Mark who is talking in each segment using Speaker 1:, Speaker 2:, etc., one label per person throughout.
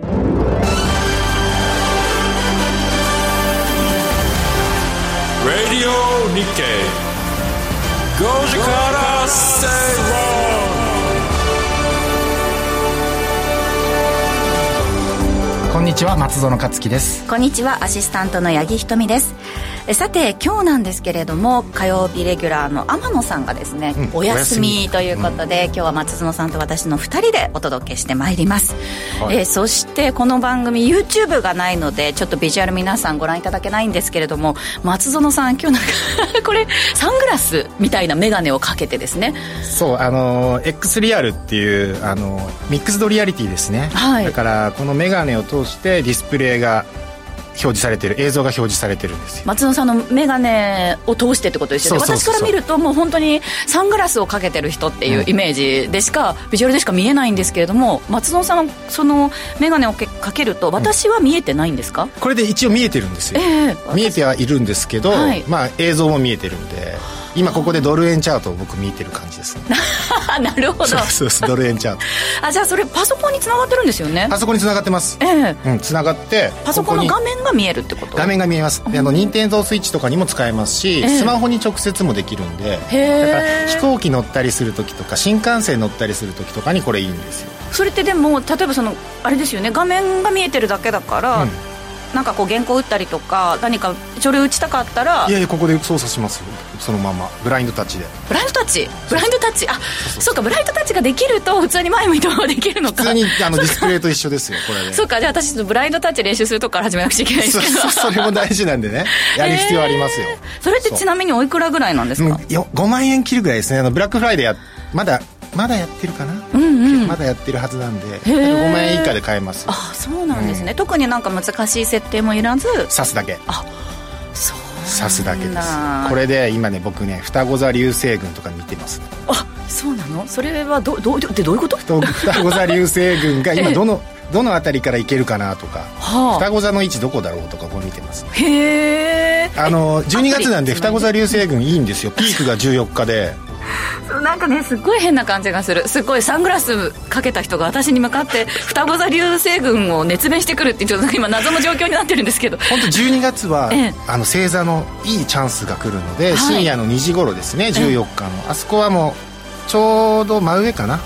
Speaker 1: Radio Nikkei. 5時から正
Speaker 2: 論こんにちは松園克樹です
Speaker 3: こんにちはアシスタントの八木ひとみですさて今日なんですけれども火曜日レギュラーの天野さんがですね、うん、お休みということで、うん、今日は松園さんと私の2人でお届けしてまいります、はい、えー、そしてこの番組 YouTube がないのでちょっとビジュアル皆さんご覧いただけないんですけれども松園さん今日なんか これサングラスみたいな眼鏡をかけてですね。
Speaker 2: そうあの X リアルっていうあのミックスドリアリティですね、はい、だからこの眼鏡を通してディスプレイが表示されてる映像が表示されてるんですよ。
Speaker 3: 松野さんの眼鏡を通してってことですよね。私から見るともう本当にサングラスをかけてる人っていうイメージでしか、うん、ビジュアルでしか見えないんですけれども松野さんのその眼鏡をかけると私は見えてないんですか、うん、
Speaker 2: これで一応見えてるんですよ、えー、見えてはいるんですけど、はい、まあ映像も見えてるんで今ここでドル円チャートを僕見てる感じですね。
Speaker 3: なるほど。
Speaker 2: そうそうそうドル円チャート。
Speaker 3: あじゃあそれパソコンにつながってるんですよね？
Speaker 2: パソコンにつながってます。
Speaker 3: ええ。
Speaker 2: うんつながって
Speaker 3: パソコンの画面が見えるってこと？
Speaker 2: 画面が見えます。あの任天堂スイッチとかにも使えますし、えスマホに直接もできるんで
Speaker 3: だから
Speaker 2: 飛行機乗ったりする時とか新幹線乗ったりする時とかにこれいいんですよ。
Speaker 3: それってでも例えばそのあれですよね画面が見えてるだけだから、うんなんかこう原稿打ったりとか何か書類打ちたかったら
Speaker 2: いやいやここで操作しますよ。そのまま。ブラインドタッチで。
Speaker 3: ブラインドタッチ？ブラインドタッチ？あそうかブラインドタッチができると普通に前向いたままできるのか。
Speaker 2: 普通にあの ディスプレイと一緒ですよこれで。
Speaker 3: そうかじゃあ私ブラインドタッチ練習するとこから始めなくちゃいけないですけど
Speaker 2: それも大事なんでね。やる必要ありますよ、
Speaker 3: えー、それってちなみにおいくらぐらいなんですか、
Speaker 2: うん、5万円切るぐらいですね。あのブラックフライデーやまだまだやってるかな、うんうん、まだやってるはずなんで。5万円以下で買えます
Speaker 3: あそうなんですね、うん、特になんか難しい設定もいらず？
Speaker 2: 刺すだけ。
Speaker 3: あそう
Speaker 2: 刺すだけです。これで今ね僕ね双子座流星群とか見てます、ね、
Speaker 3: あそうなの？それはどどでどういうこと？
Speaker 2: 双子座流星群が 今どのどの辺りから行けるかなとか、はあ、双子座の位置どこだろうとかこう見てます、
Speaker 3: へえ
Speaker 2: あの12月なんで双子座流星群いいんですよ。ピークが14日で
Speaker 3: なんかねすっごい変な感じがする。すっごいサングラスかけた人が私に向かって双子座流星群を熱弁してくるってちょっと今謎の状況になってるんですけど。
Speaker 2: 本当12月は、ええ、あの星座のいいチャンスが来るので、はい、深夜の2時頃ですね14日の、あそこはもうちょうど真上かな、うん、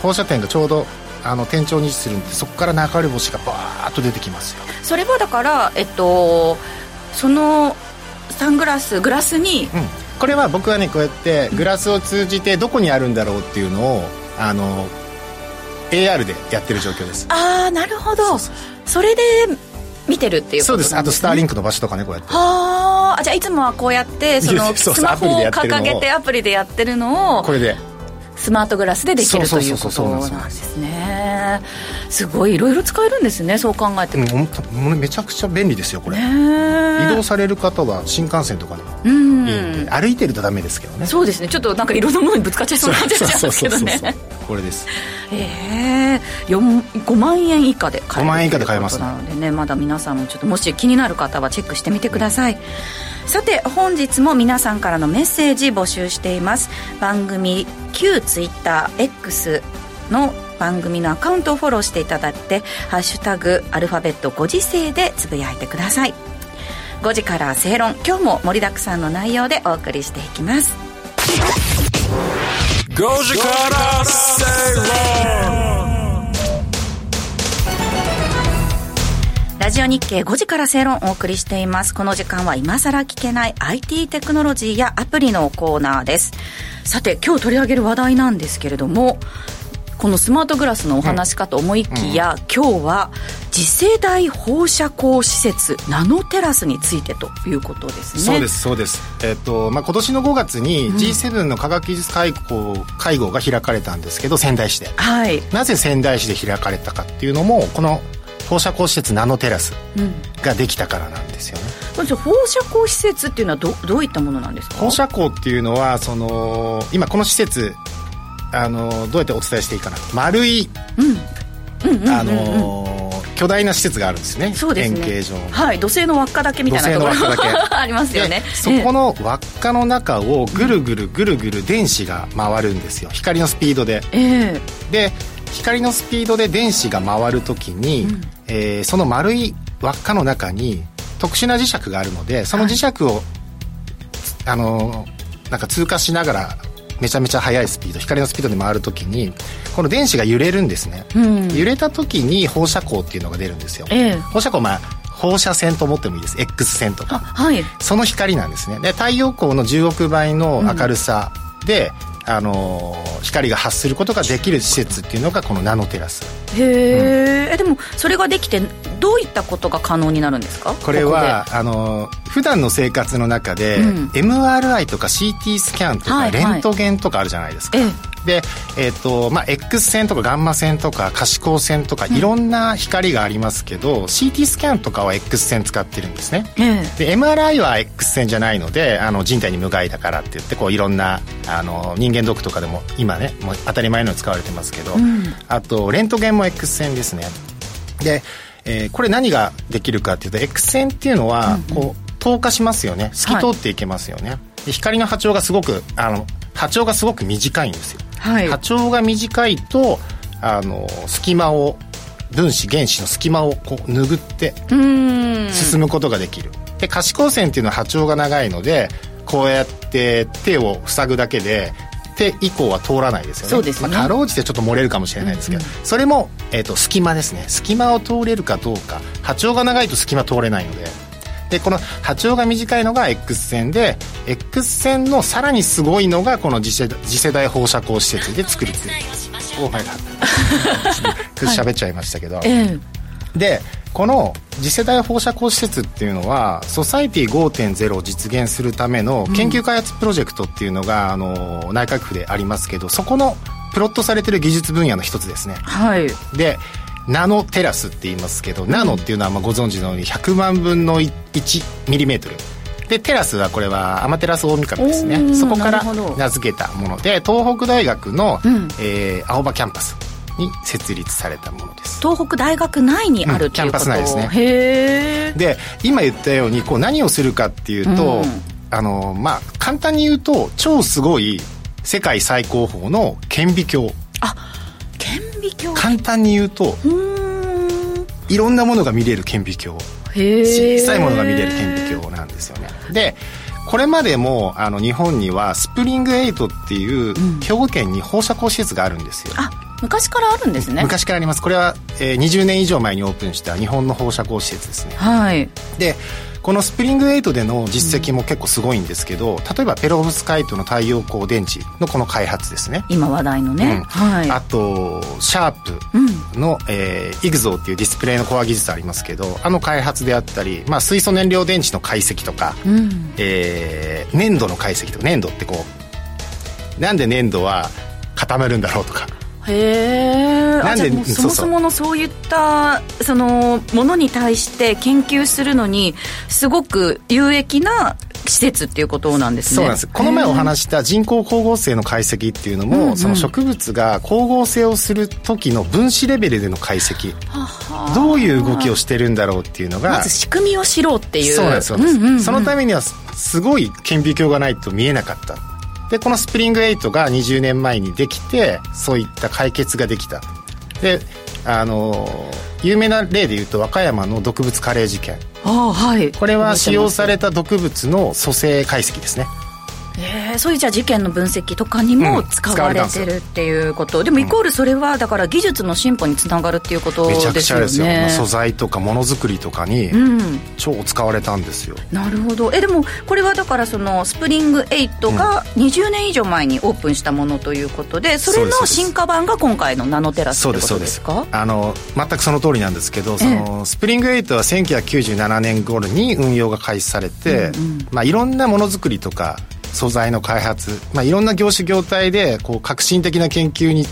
Speaker 2: 放射点がちょうどあの天頂に位置するんでそこから流れ星がバーッと出てきますよ。
Speaker 3: それはだからえっとそのサングラスグラスに、
Speaker 2: うんこれは僕はねこうやってグラスを通じてどこにあるんだろうっていうのをあの AR でやってる状況です。
Speaker 3: ああなるほど。それで見てるっていう、ね、
Speaker 2: そうですあとスターリンクの場所とかねこうやって。
Speaker 3: はあじゃあいつもはこうやってそのスマホを掲げてアプリでやってるのを
Speaker 2: これで
Speaker 3: スマートグラスでできるということなんですね。す。ごいいろいろ使えるんですねそう考えて
Speaker 2: も、うん、めちゃくちゃ便利ですよこれ。移動される方は新幹線とかでも。いいんで。歩いてるとダメですけどね。
Speaker 3: そうですね。ちょっとなんかいろんなものにぶつかっちゃいそうになっちゃうんですけどね。
Speaker 2: これです。
Speaker 3: ええ。ー、5万円以下で
Speaker 2: 買える5万円以下で買えます
Speaker 3: なのでねまだ皆さんもちょっともし気になる方はチェックしてみてください、うんさて本日も皆さんからのメッセージ募集しています。番組旧 TwitterX の番組のアカウントをフォローしていただいて「ハッシュタグアルファベット5時世」でつぶやいてください。5時から正論今日も盛りだくさんの内容でお送りしていきます。
Speaker 1: 5時から正論。
Speaker 3: ラジオ日経5時から正論をお送りしています。この時間は今更聞けない IT テクノロジーやアプリのコーナーです。さて、今日取り上げる話題なんですけれども、このスマートグラスのお話かと思いきや、うん、今日は次世代放射光施設ナノテラスについてということですね。
Speaker 2: そうですそうです。えっ、ー、とまあ今年の5月に G7 の科学技術会合,、会合が開かれたんですけど仙台市で、
Speaker 3: はい、
Speaker 2: なぜ仙台市で開かれたかっていうのもこの放射光施設ナノテラスができたからなんですよね、
Speaker 3: うん、放射光施設っていうのはどどういったものなんですか？
Speaker 2: 放射光っていうのはその今この施設あのどうやってお伝えしていいかな。丸い、あの巨大な施設があるんですね。
Speaker 3: そうです
Speaker 2: ね。円形状
Speaker 3: はい。土星の輪っかだけみたいなところ ありますよね。
Speaker 2: そこの輪っかの中をぐるぐるぐるぐる電子が回るんですよ。光のスピードで、
Speaker 3: えー、
Speaker 2: で光のスピードで電子が回るときに、うん、えー、その丸い輪っかの中に特殊な磁石があるのでその磁石を、はい、あのなんか通過しながらめちゃめちゃ速いスピード光のスピードで回るときにこの電子が揺れるんですね、うん、揺れた時に放射光っていうのが出るんですよ、ええ、放射光まあ放射線と思ってもいいです。X 線とか、はい、その光なんですね。で太陽光の10億倍の明るさで、うん、あの光が発することができる施設っていうのがこのナノテラス。
Speaker 3: へえ、うん、でもそれができてどういったことが可能になるんですか？
Speaker 2: これはあの普段の生活の中で、うん、MRI とか CT スキャンとか、レントゲンとかあるじゃないですか、ええで、えーとまあ、X 線とかガンマ線とか可視光線とかいろんな光がありますけど、うん、CT スキャンとかは X 線使ってるんですね、うん、で MRI は X 線じゃないのであの人体に無害だからって言ってこういろんなあの人間ドックとかでも今ねもう当たり前の使われてますけど、うん、あとレントゲンも X 線ですね。で、えー、これ何ができるかっていうと X 線っていうのはこう、透過しますよね。透き通っていけますよね、はい、光の波長がすごくあの波長がすごく短いんですよはい、波長が短いとあの隙間を分子原子の隙間をこう拭って進むことができる。で可視光線っていうのは波長が長いのでこうやって手を塞ぐだけで手以降は通らないですよね。そうですね、まあ、かろうじてちょっと漏れるかもしれないですけど、うん。うん、それも、えーと、隙間ですね。隙間を通れるかどうか。波長が長いと隙間通れないのででこの波長が短いのが X 線で X 線のさらにすごいのがこの次世次世代放射光施設で作りてる おはい。喋っちゃいましたけど、はい、でこの次世代放射光施設っていうのはソサイティ5.0を実現するための研究開発プロジェクトっていうのが、うん、あの内閣府でありますけどそこのプロットされてる技術分野の一つですね。はい、でナノテラスって言いますけど、うん、ナノっていうのはまあご存知のように100万分の1ミリメートル。でテラスはこれはアマテラス大神ですね。そこから名付けたもので東北大学の、うん、えー、青葉キャンパスに設立されたものです。
Speaker 3: 東北大学内にある、うん、
Speaker 2: キャンパス内ですね。へえで今言ったようにこう何をするかっていうと、うん、あのまあ簡単に言うと超すごい世界最高峰の顕微鏡。
Speaker 3: あ顕微鏡。
Speaker 2: 簡単に言うといろんなものが見れる顕微鏡。小さいものが見れる顕微鏡なんですよね。でこれまでもあの日本にはスプリング8っていう兵庫県に放射光施設があるんですよ、
Speaker 3: うん、あ昔からあるんですね。
Speaker 2: 昔からあります。これは、えー、20年以上前にオープンした日本の放射光施設ですね。
Speaker 3: はい。
Speaker 2: でこのスプリング8での実績も結構すごいんですけど、うん、例えばペロブスカイトの太陽光電池のこの開発ですね。
Speaker 3: 今話題のね、うん、はい、
Speaker 2: あとシャープの、うん、えー、イグゾーっていうディスプレイのコア技術ありますけどあの開発であったり、まあ、水素燃料電池の解析とか、うん、えー、粘土の解析とか粘土ってこうなんで粘土は固まるんだろうとか
Speaker 3: へえなんでそもそものそういったそのものに対して研究するのにすごく有益な施設っていうことなんですね。
Speaker 2: そうなんです。この前お話した人工光合成の解析っていうのも、うんうん、その植物が光合成をする時の分子レベルでの解析。どういう動きをしてるんだろうっていうのが
Speaker 3: まず仕組みを知ろうっていう。
Speaker 2: そうなんですそのためにはすごい顕微鏡がないと見えなかったでこのスプリング8が20年前にできてそういった解決ができた。であの有名な例でいうと和歌山の毒物カレー事件。
Speaker 3: あ、はい、
Speaker 2: これは使用された毒物の組成解析ですね
Speaker 3: えー、そういうじゃあ事件の分析とかにも使われてるっていうこと、うん、でもイコールそれはだから技術の進歩につながるっていうことですよね。めちゃくちゃですよ、まあ、
Speaker 2: 素材とかものづくりとかに超使われたんですよ、
Speaker 3: うん、なるほど。えでもこれはだからそのスプリング8が20年以上前にオープンしたものということでそれの進化版が今回のナノテラスってことですか？
Speaker 2: あの全くその通りなんですけどそのスプリング8は1997年頃に運用が開始されて、うんうん、まあ、いろんなものづくりとか素材の開発、まあ、いろんな業種業態でこう革新的な研究に、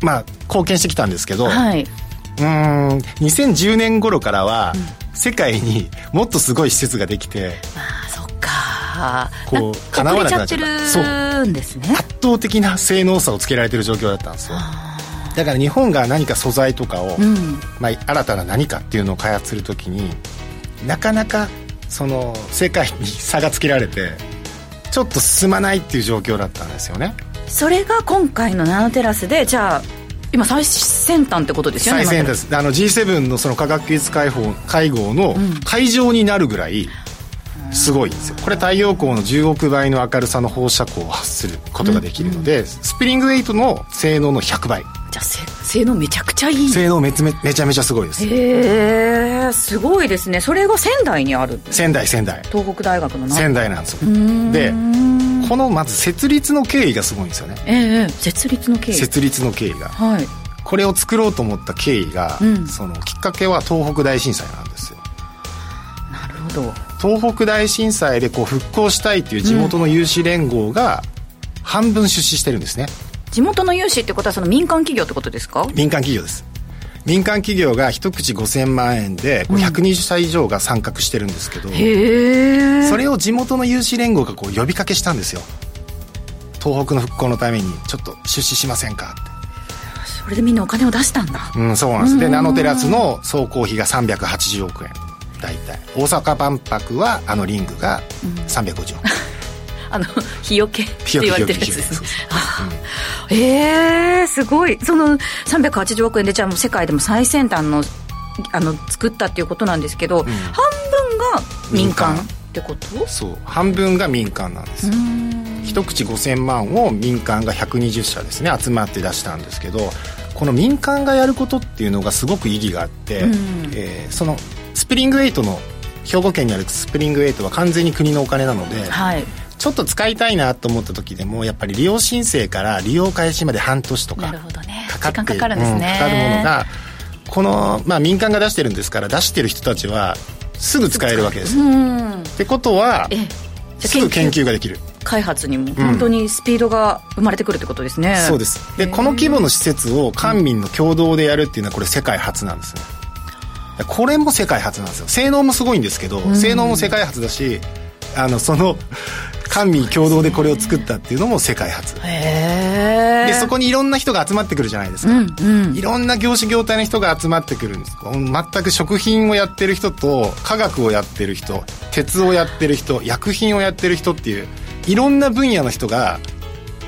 Speaker 2: まあ、貢献してきたんですけど、はい、うん2010年頃からは、世界にもっとすごい施設ができて、
Speaker 3: あそっか。
Speaker 2: こうかなわなくなっちゃった。
Speaker 3: そう。ですね。
Speaker 2: 圧倒的な性能差をつけられてる状況だったんですよ。だから日本が何か素材とかを、うん、まあ、新たな何かっていうのを開発するときになかなかその世界に差がつけられてちょっと進まないっていう状況だったんですよね。
Speaker 3: それが今回のナノテラスでじゃあ今最先端ってことですよね
Speaker 2: 最先端です。あの G7 のその科学技術会合会合の会場になるぐらいすごいんですよ。これ太陽光の10億倍の明るさの放射光を発することができるので、スプリング8の性能の100倍
Speaker 3: じゃあ性能めちゃくちゃいい
Speaker 2: 性能めつめめちゃめちゃすごいです。
Speaker 3: へえすごいですね。それが仙台にある
Speaker 2: 仙台仙台。
Speaker 3: 東北大学の
Speaker 2: 仙台なんですよ。でこのまず設立の経緯がすごいんですよね。
Speaker 3: ええ設立の経緯。
Speaker 2: 設立の経緯が。
Speaker 3: はい。
Speaker 2: これを作ろうと思った経緯が、
Speaker 3: うん。
Speaker 2: そのきっかけは東北大震災なんですよ。
Speaker 3: なるほど。
Speaker 2: 東北大震災でこう復興したいという地元の有志連合が半分出資してるんですね
Speaker 3: 地元の有志ってことはその民間企業ってことですか？
Speaker 2: 民間企業です。民間企業が一口5000万円でこう120社以上が参画してるんですけど、
Speaker 3: へえ。
Speaker 2: それを地元の有志連合がこう呼びかけしたんですよ。東北の復興のためにちょっと出資しませんか？って
Speaker 3: それでみんなお金を出したんだ。
Speaker 2: うん、そうなんです。で、ナノテラスの総工費が380億円。大体。大阪万博は、あのリングが350億。
Speaker 3: あの日よけって言われてるやつですね。
Speaker 2: 日よけ日よけ
Speaker 3: ああええすごい。その380億円でじゃあもう世界でも最先端のあの作ったっていうことなんですけど、半分が民間ってこと？
Speaker 2: そう。半分が民間なんです。よ。一口5000万を民間が120社ですね、集まって出したんですけど、この民間がやることっていうのがすごく意義があって、
Speaker 3: うん。
Speaker 2: えーそのスプリング8の兵庫県にあるスプリング8は完全に国のお金なので、
Speaker 3: はい
Speaker 2: ちょっと使いたいなと思った時でもやっぱり利用申請から利用開始まで半年とか
Speaker 3: なるほどね。
Speaker 2: かかって
Speaker 3: 時間かかるんですね。
Speaker 2: うんかかるものがこの、まあ、民間が出してるんですから出してる人たちはすぐ使えるわけです。よ、
Speaker 3: うん。
Speaker 2: ってことはすぐ研究ができる。
Speaker 3: 開発にも本当にスピードが生まれてくるってことですね、
Speaker 2: そうです。でこの規模の施設を官民の共同でやるっていうのはこれ世界初なんですね。これも世界初なんですよ。性能もすごいんですけど、性能も世界初だしあのその官民共同でこれを作ったっていうのも世界初。
Speaker 3: へえ
Speaker 2: でそこにいろんな人が集まってくるじゃないですか、
Speaker 3: うんうん。
Speaker 2: いろんな業種業態の人が集まってくるんです。全く食品をやってる人と科学をやってる人鉄をやってる人薬品をやってる人っていういろんな分野の人が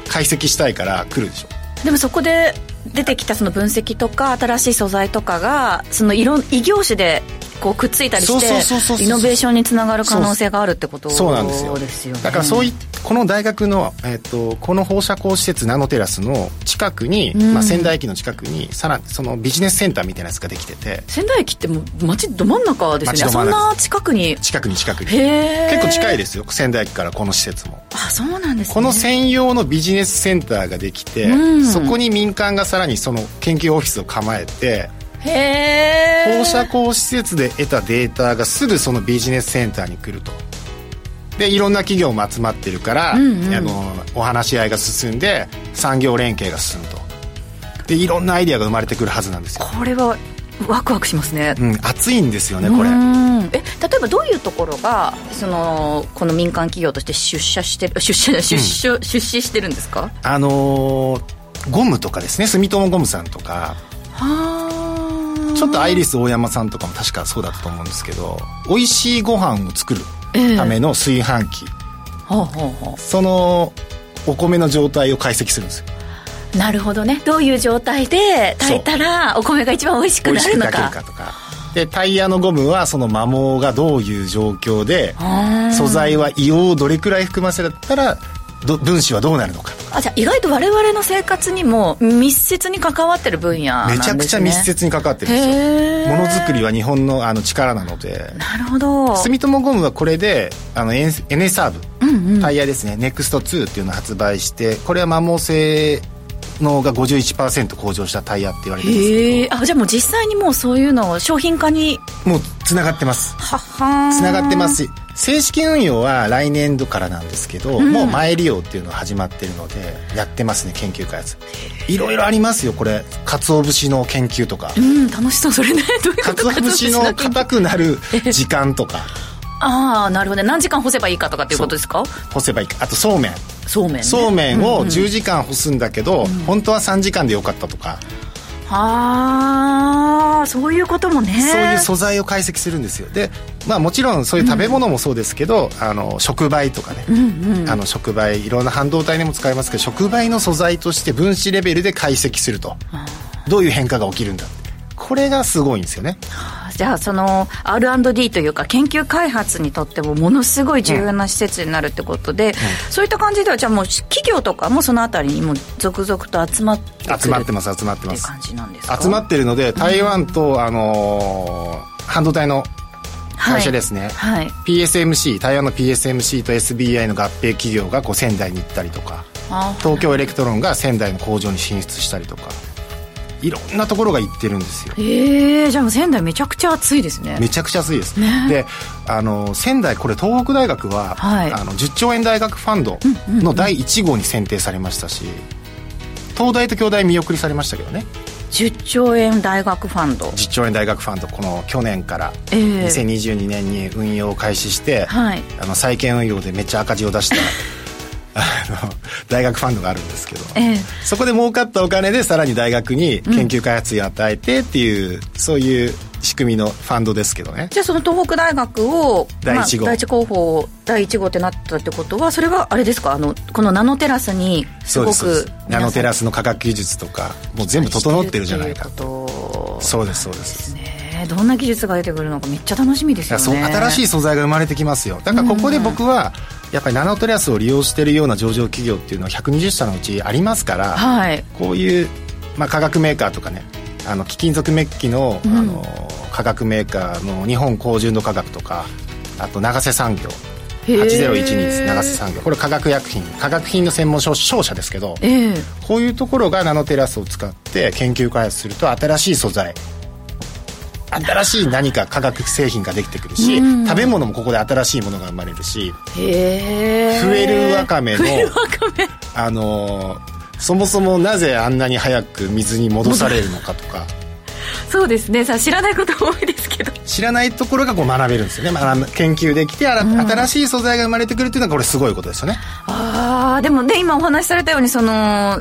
Speaker 2: 解析したいから来るでしょ。
Speaker 3: でもそこで出てきたその分析とか新しい素材とかがそのいろん異業種でこうくっついたりしてイノベーションにつながる可能性があるってことですよ
Speaker 2: そうなんですよ。
Speaker 3: ね
Speaker 2: だからそういこの大学の、えっとこの放射光施設ナノテラスの近くに、
Speaker 3: うん。
Speaker 2: まあ、仙台駅の近くにさらにそのビジネスセンターみたいなやつができてて。
Speaker 3: 仙台駅ってもう街ど真ん中ですよね。そんな近くに。
Speaker 2: 近くに近くに。結構近いですよ仙台駅からこの施設も。
Speaker 3: あそうなんですね。
Speaker 2: この専用のビジネスセンターができて、
Speaker 3: うん。
Speaker 2: そこに民間がさらにその研究オフィスを構えて放射光施設で得たデータがすぐそのビジネスセンターに来ると。でいろんな企業も集まってるから、
Speaker 3: うんうん。
Speaker 2: あのお話し合いが進んで産業連携が進むと。でいろんなアイデアが生まれてくるはずなんですよ、
Speaker 3: これはワクワクしますね。
Speaker 2: うん、熱いんですよねこれ。
Speaker 3: うん。え例えばどういうところがそのこの民間企業として出社してる出社出社、出資してるんですか？
Speaker 2: あのーゴムとかですね。住友ゴムさんとか。
Speaker 3: は
Speaker 2: ちょっとアイリス大山さんとかも確かそうだったと思うんですけど美味しいご飯を作る
Speaker 3: ええ。
Speaker 2: ための炊飯器、
Speaker 3: ほうほうほ
Speaker 2: そのお米の状態を解析するんですよ。
Speaker 3: うなるほどね。どういう状態で炊いたらお米が一番美味しく
Speaker 2: 美味しく炊け
Speaker 3: なるのか
Speaker 2: るかとか。でタイヤのゴムはその摩耗がどういう状況で素材は硫黄をどれくらい含ませたらど分子はどうなるのか
Speaker 3: あじゃあ意外と我々の生活にも密接に関わってる分野ね。
Speaker 2: めちゃくちゃ密接に関わってるんですよ。ものづくりは日本のあの力なので。
Speaker 3: なるほど。
Speaker 2: 住友ゴムはこれであのエネサーブ、
Speaker 3: うんうん。
Speaker 2: タイヤですね。ネクスト2っていうのを発売してこれは摩耗性能が51%向上したタイヤって言われてるんですけ
Speaker 3: あじゃあもう実際にもうそういうのを商品化に
Speaker 2: どもうつながってます。
Speaker 3: はは
Speaker 2: つながってますし正式運用は来年度からなんですけど、
Speaker 3: ん。
Speaker 2: もう前利用っていうのが始まってるのでやってますね研究開発。いろいろありますよこれ。鰹節の研究とか。
Speaker 3: うん楽しそうそれね。どういうこと
Speaker 2: 鰹節の硬くなる時間とか。
Speaker 3: ああなるほどね。何時間干せばいいかとかっていうことですか？
Speaker 2: 干せばいいか。あとそうめん。
Speaker 3: そうめんね。
Speaker 2: そうめんを
Speaker 3: うんうん
Speaker 2: 10時間干すんだけど、本当は3時間でよかったとか、
Speaker 3: ああそういうこともね。
Speaker 2: そういう素材を解析するんですよ。でまあもちろんそういう食べ物もそうですけど、あの触媒とかね、
Speaker 3: うんうん。
Speaker 2: あの触媒いろんな半導体にも使えますけど触媒の素材として分子レベルで解析すると。どういう変化が起きるんだこれがすごいんですよね。
Speaker 3: じゃあその R&D というか研究開発にとってもものすごい重要な施設になるってことで、うん、そういった感じではじゃあもう企業とかもそのあたりにも続々と集まって
Speaker 2: 集まってます集まってます。
Speaker 3: 感じなんですか？
Speaker 2: 集まってるので台湾と、うん、あのー、半導体の会社ですね、はい。はい、PSMC 台湾の PSMC と SBI の合併企業がこう仙台に行ったりとか東京エレクトロンが仙台の工場に進出したりとかいろんなところが行ってるんですよ。
Speaker 3: ええー、じゃあ仙台めちゃくちゃ熱いですね。
Speaker 2: めちゃくちゃ熱いです、ね、であの仙台これ東北大学は、はい、あの10兆円大学ファンドの第1号に選定されましたし、東大と京大見送りされましたけどね。
Speaker 3: 10兆円大学ファンド。
Speaker 2: 10兆円大学ファンドこの去年から2022年に運用を開始して、はい、あの債券運用でめっちゃ赤字を出したあの大学ファンドがあるんですけど、えそこで儲かったお金でさらに大学に研究開発費を与えてっていう、うん、そういう仕組みのファンドですけどね。
Speaker 3: じゃあその東北大学を第1号、まあ、第一候補第1号ってなったってことはそれはあれですか？あのこのナノテラスにすごく
Speaker 2: ナノテラスの科学技術とかもう全部整ってるじゃないかと。そうですそうです。
Speaker 3: ね。どんな技術が出てくるのかめっちゃ楽しみですよね。
Speaker 2: 新しい素材が生まれてきますよ。だからここで僕は、やっぱりナノテラスを利用しているような上場企業っていうのは120社のうちありますから、はい、こういう、まあ、化学メーカーとかねあの貴金属メッキのうん、あの化学メーカーの日本高純度化学とかあと長瀬産業。8012です長瀬産業。これ化学薬品。化学品の専門商社ですけど、こういうところがナノテラスを使って研究開発すると新しい素材新しい何か化学製品ができてくるし、うん、食べ物もここで新しいものが生まれるしへフエルワカメのあのそもそもなぜあんなに早く水に戻されるのかとか。
Speaker 3: そうですね。さ知らないこと多いですけど。
Speaker 2: 知らないところがこう学べるんですよね、まあ、研究できて、うん、新しい素材が生まれてくるっていうのはこれすごいことですよね。
Speaker 3: ああでもね今お話しされたようにその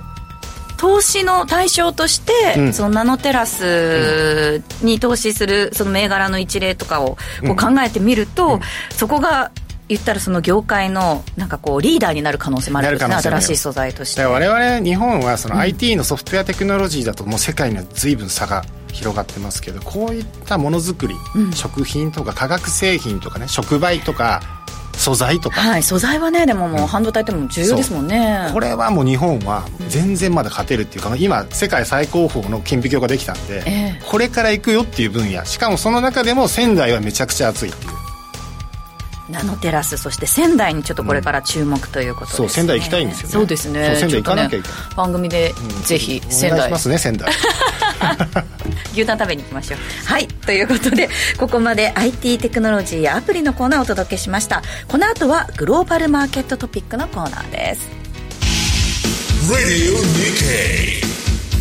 Speaker 3: 投資の対象として、うん、そのナノテラスに投資するその銘柄の一例とかをこう考えてみると、うん、そこが言ったらその業界のなんかこうリーダーになる可能性もあるんですね。新しい素材として。
Speaker 2: 我々日本はその IT のソフトウェアテクノロジーだともう世界には随分差が広がってますけどこういったものづくり、うん、食品とか化学製品とかね触媒とか素材とか、
Speaker 3: はい、素材はねでももう半導体っても重要ですもんね、
Speaker 2: これはもう日本は全然まだ勝てるっていうか今世界最高峰の顕微鏡ができたんで、えー、これから行くよっていう分野。しかもその中でも仙台はめちゃくちゃ熱いっていう。
Speaker 3: ナノテラスそして仙台にちょっとこれから注目ということです、ね。うん、
Speaker 2: そう仙台行きたいんですよね。
Speaker 3: そうですね。
Speaker 2: 仙台行かなきゃいけない、
Speaker 3: ね、番組でぜひ仙台、お
Speaker 2: 願いしますね仙台
Speaker 3: 牛タン食べに行きましょう。はい。ということでここまで IT テクノロジーやアプリのコーナーをお届けしました。この後はグローバルマーケットトピックのコーナーです。Radio Nikkei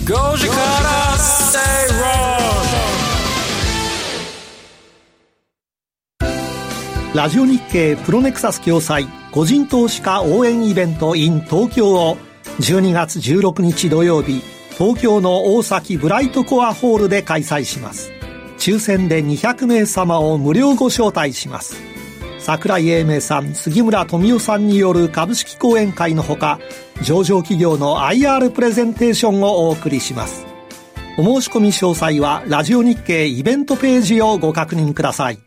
Speaker 3: 5時から正
Speaker 4: 論ラジオ日経プロネクサス共催個人投資家応援イベント in 東京を12月16日土曜日東京の大崎ブライトコアホールで開催します。抽選で200名様を無料ご招待します。桜井英明さん、杉村富夫さんによる株式講演会のほか、上場企業の IR プレゼンテーションをお送りします。お申し込み詳細は、ラジオ日経イベントページをご確認ください。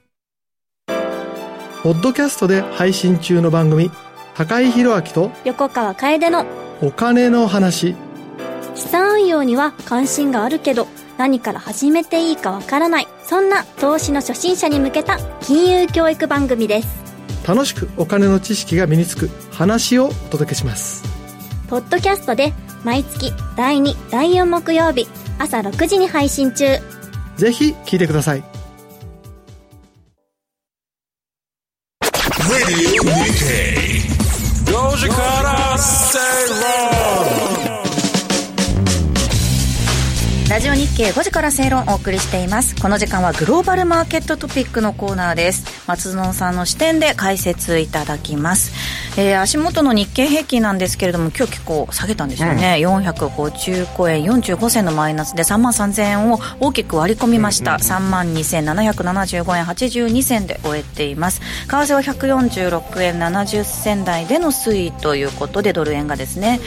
Speaker 5: ポッドキャストで配信中の番組、高井宏明と
Speaker 6: 横川楓の
Speaker 5: お金の話。
Speaker 6: 資産運用には関心があるけど何から始めていいかわからないそんな投資の初心者に向けた金融教育番組です。
Speaker 5: 楽しくお金の知識が身につく話をお届けします。
Speaker 6: ポッドキャストで毎月第2第4木曜日朝6時に配信中。
Speaker 5: ぜひ聞いてください。5時から
Speaker 3: 正ラジオ日経5時から正論をお送りしています。この時間はグローバルマーケットトピックのコーナーです。松園さんの視点で解説いただきます、えー、足元の日経平均なんですけれども今日結構下げたんですよね、うん、455円45銭のマイナスで3万3000円を大きく割り込みました、うんうん、3万2775円82銭で終えています。為替は146円70銭台での推移ということでドル円がですね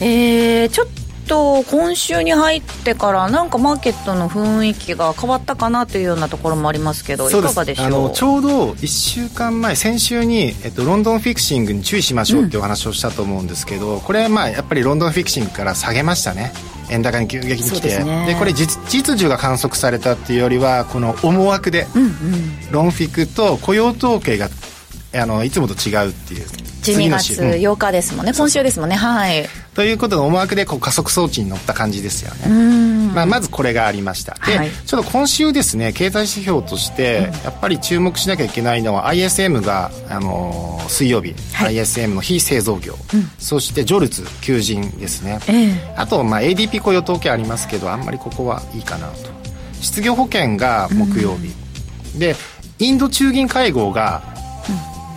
Speaker 3: えー、ちょっと今週に入ってからなんかマーケットの雰囲気が変わったかなというようなところもありますけどいかがでしょう？あの
Speaker 2: ちょうど1週間前先週に、えっと、ロンドンフィクシングに注意しましょうっていうお話をしたと思うんですけど、うん、これまあやっぱりロンドンフィクシングから下げましたね。円高に急激に来て。で、ね、これ実実需が観測されたっていうよりはこの思惑で、うんうん、ロンフィクと雇用統計があのいつもと違うっていう。
Speaker 3: 12月8日ですもんね、うん、今週ですもんね。はい
Speaker 2: ということの思惑でこう加速装置に乗った感じですよね、まあ、まずこれがありました。で、はい、ちょっと今週ですね経済指標としてやっぱり注目しなきゃいけないのは ISM が、あのー、水曜日、はい、ISM の非製造業、うん、そしてジョルツ求人ですね、えー、あと、まあ、ADP 雇用統計ありますけどあんまりここはいいかなと。失業保険が木曜日、うん、でインド中銀会合が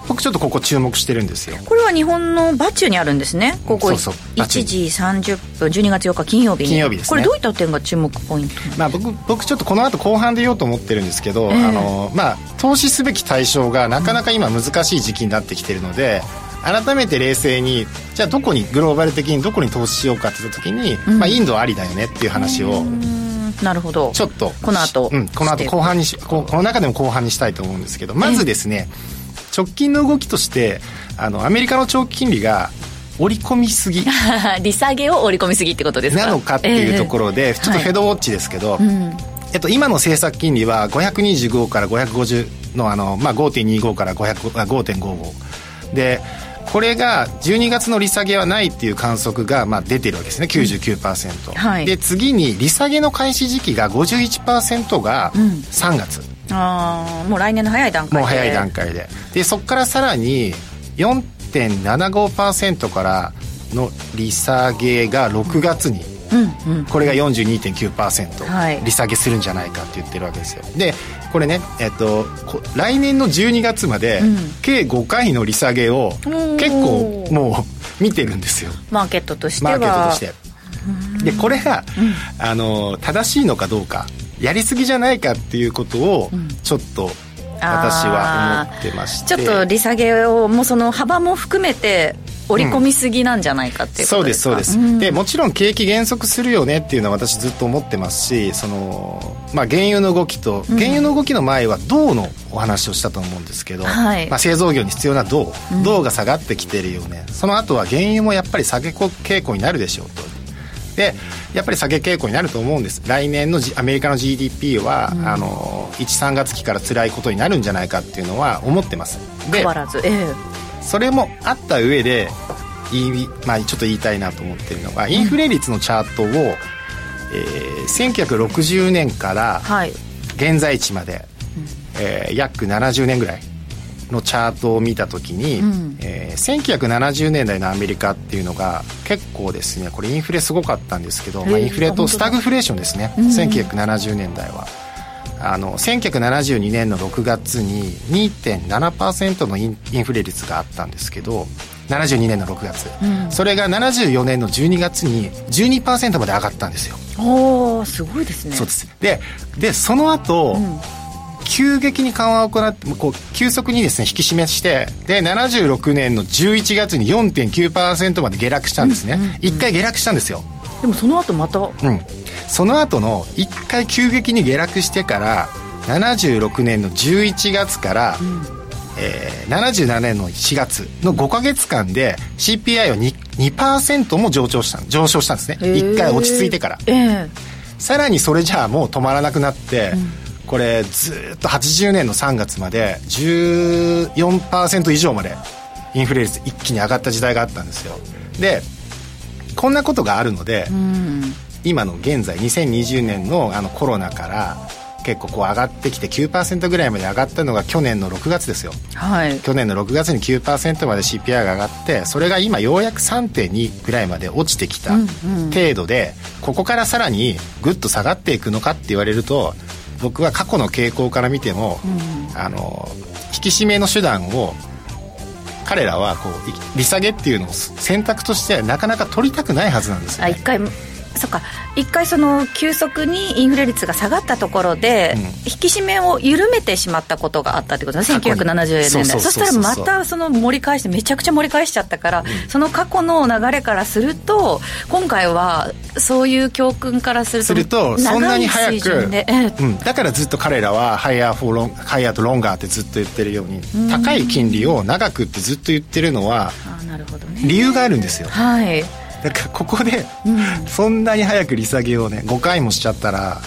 Speaker 2: 僕ちょっとここ注目してるんですよ。
Speaker 3: これは日本のバチュにあるんですね。ここそうそう1時30分12月8日金曜日
Speaker 2: 金曜日です、ね、
Speaker 3: これどういった点が注目ポイント
Speaker 2: まあ僕僕ちょっとこの後後半で言おうと思ってるんですけど、えー、あのまあ投資すべき対象がなかなか今難しい時期になってきてるので、改めて冷静にじゃあどこにグローバル的にどこに投資しようかって言った時に、うん、まあ、インドありだよねっていう話を
Speaker 3: なるほど。
Speaker 2: ちょっと
Speaker 3: この後、
Speaker 2: うん、この後後半にしここの中でも後半にしたいと思うんですけどまずですね、えー直近の動きとしてあのアメリカの長期金利が織り込みすぎ。
Speaker 3: 利下げを織り込みすぎってことですか？
Speaker 2: なのかっていうところで、えー、ちょっとフェドウォッチですけど、はいうん、えっと、今の政策金利は525から550のあの、まあ、5.25から5.55でこれが12月の利下げはないっていう観測がまあ出てるわけですね。99%、うん。はい、で次に利下げの開始時期が51%が3月、うん
Speaker 3: ああもう来年の早い段階で。
Speaker 2: もう早い段階で。でそこからさらに4.75%からの利下げが6月に、うんうん、これが42.9%、はい、利下げするんじゃないかって言ってるわけですよ。でこれね、えっと、来年の12月まで、計5回の利下げを結構もう見てるんですよ。
Speaker 3: マーケットとしては。
Speaker 2: マーケットとして。でこれが、うん、あの正しいのかどうかやりすぎじゃないかっていうことをちょっと私は思ってまして、
Speaker 3: ちょっと利下げをもうその幅も含めて織り込みすぎなんじゃないかっていうことですか、
Speaker 2: うん、そうですそうです、うん、でもちろん景気減速するよねっていうのは私ずっと思ってますしその、まあ、原油の動きと原油の動きの前は銅のお話をしたと思うんですけど、うん、まあ、製造業に必要な銅銅が下がってきてるよね、その後は原油もやっぱり下げ傾向になるでしょうとでやっぱり下げ傾向になると思うんです。来年の、G、アメリカの GDP は、うん、あの13月期から辛いことになるんじゃないかっていうのは思ってます。
Speaker 3: で変わらず、ええ、
Speaker 2: それもあった上でいい、まあ、ちょっと言いたいなと思ってるのがインフレ率のチャートを、うん、えー、1960年から現在地まで、はい、えー、約70年ぐらいのチャートを見た時に、うん、えー、1970年代のアメリカっていうのが結構ですねこれインフレすごかったんですけど、まあ、インフレとスタグフレーションですね、うん、1970年代は。あの1972年の6月に2.7%のインインフレ率があったんですけど72年の6月、うん、それが74年の12月に12%まで上がったんですよ。
Speaker 3: おおすごいですね。
Speaker 2: そうです。ででその後、うん急激に緩和を行ってこう急速にですね引き締めしてで76年の11月に4.9%まで下落したんですね、一、うん、回下落したんですよ。
Speaker 3: でもその後また？
Speaker 2: うん。その後の1回急激に下落してから76年の11月から、うん、えー、77年の4月の5か月間で CPI は 2%, 2も上昇した上昇したんですね、1回落ち着いてから、えー、さらにそれじゃあもう止まらなくなって、うんこれずっと80年の3月まで14%以上までインフレ率一気に上がった時代があったんですよ。でこんなことがあるので、うん、今の現在2020年のあのコロナから結構こう上がってきて9%ぐらいまで上がったのが去年の6月ですよ、はい、去年の6月に9%まで CPI が上がってそれが今ようやく3.2ぐらいまで落ちてきた程度で、うん。うん、ここからさらにぐっと下がっていくのかって言われると僕は過去の傾向から見ても、うん、あの引き締めの手段を彼らはこう利下げっていうのを選択としてはなかなか取りたくないはずなんですよ、ね、
Speaker 3: 一回そっか。一回その急速にインフレ率が下がったところで、
Speaker 2: うん。
Speaker 3: 引き締めを緩めてしまったことがあったってことですね。
Speaker 2: 過去に。
Speaker 3: 1970年代。
Speaker 2: そ
Speaker 3: したらまたその盛り返してめちゃくちゃ盛り返しちゃった。から、その過去の流れからすると今回はそういう教訓からすると
Speaker 2: するとそんなに早く。うん、だからずっと彼らは higher for long higher と longer ってずっと言ってるように高い金利を長くってずっと言ってるのは
Speaker 3: ね。
Speaker 2: 理由があるんですよ。
Speaker 3: はい
Speaker 2: だからここで、そんなに早く利下げをね5回もしちゃったら、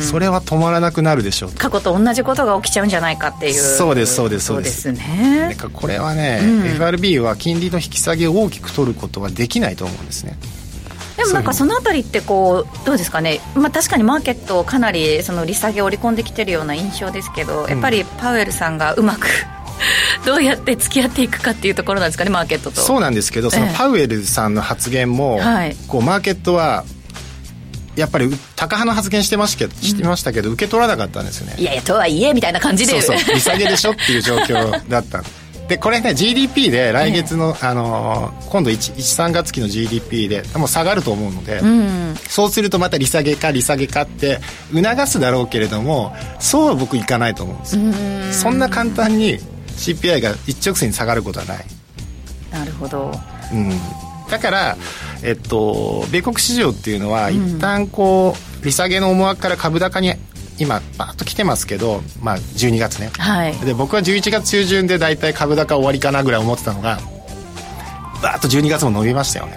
Speaker 2: それは止まらなくなるでしょうと。
Speaker 3: 過去と同じことが起きちゃうんじゃないかっていう。
Speaker 2: そうですそうですそうです。
Speaker 3: ね。
Speaker 2: だからこれはね、FRB は金利の引き下げを大きく取ることはできないと思うんですね。
Speaker 3: でもなんかその。あたりってこうどうですかね、まあ、確かにマーケットかなりその利下げを織り込んできてるような印象ですけどやっぱりパウエルさんがうまく どうやって付き合っていくかっていうところなんですかねマーケットと。
Speaker 2: そうなんですけどその
Speaker 3: ええ
Speaker 2: パウエルさんの発言も、
Speaker 3: はい。
Speaker 2: こうマーケットはやっぱり高派の発言してましたけどしてましたけど、受け取らなかったんですよね。
Speaker 3: いやいやとはいえみたいな感じで。
Speaker 2: そうそう。利下げでしょっていう状況だった。でこれね GDP で来月の、あのー今度13月期の GDP でもう下がると思うので、そうするとまた利下げか利下げかって促すだろうけれどもそうは僕いかないと思うんですよ。そんな簡単に CPI が一直線に下がることはない。
Speaker 3: なるほど。
Speaker 2: うん、だから、えっと、米国市場っていうのは、一旦こう利下げの思惑から株高に今バーッと来てますけど、まあ、12月ね、
Speaker 3: はい。
Speaker 2: で僕は11月中旬で大体株高終わりかなぐらい思ってたのがバーッと12月も伸びましたよね、